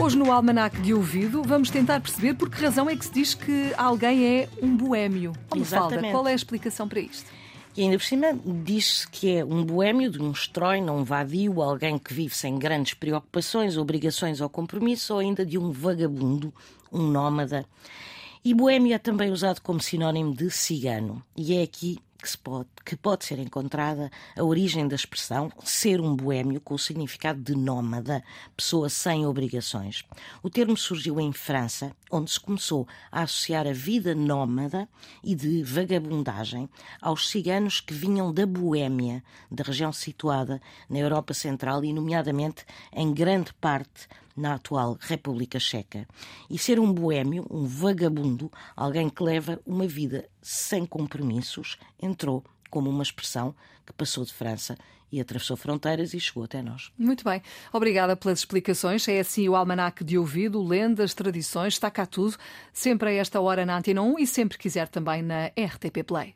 Hoje no Almanac de Ouvido vamos tentar perceber por que razão é que se diz que alguém é um boémio. Como? Exatamente. Qual é a explicação para isto? E ainda por cima diz-se que é um boémio de um estroino, um vadio, alguém que vive sem grandes preocupações, obrigações ou compromissos, ou ainda de um vagabundo, um nómada. E boémio é também usado como sinónimo de cigano. E é aqui que, se pode, que pode ser encontrada a origem da expressão ser um boémio com o significado de nómada, pessoa sem obrigações. O termo surgiu em França, onde se começou a associar a vida nómada e de vagabundagem aos ciganos que vinham da Boémia, da região situada na Europa Central e, nomeadamente, em grande parte na atual República Checa. E ser um boémio, um vagabundo, alguém que leva uma vida sem compromissos, entrou como uma expressão que passou de França e atravessou fronteiras e chegou até nós. Muito bem. Obrigada pelas explicações. É assim o Almanac de Ouvido, lendas, tradições, está cá tudo, sempre a esta hora na Antena 1 e sempre quiser também na RTP Play.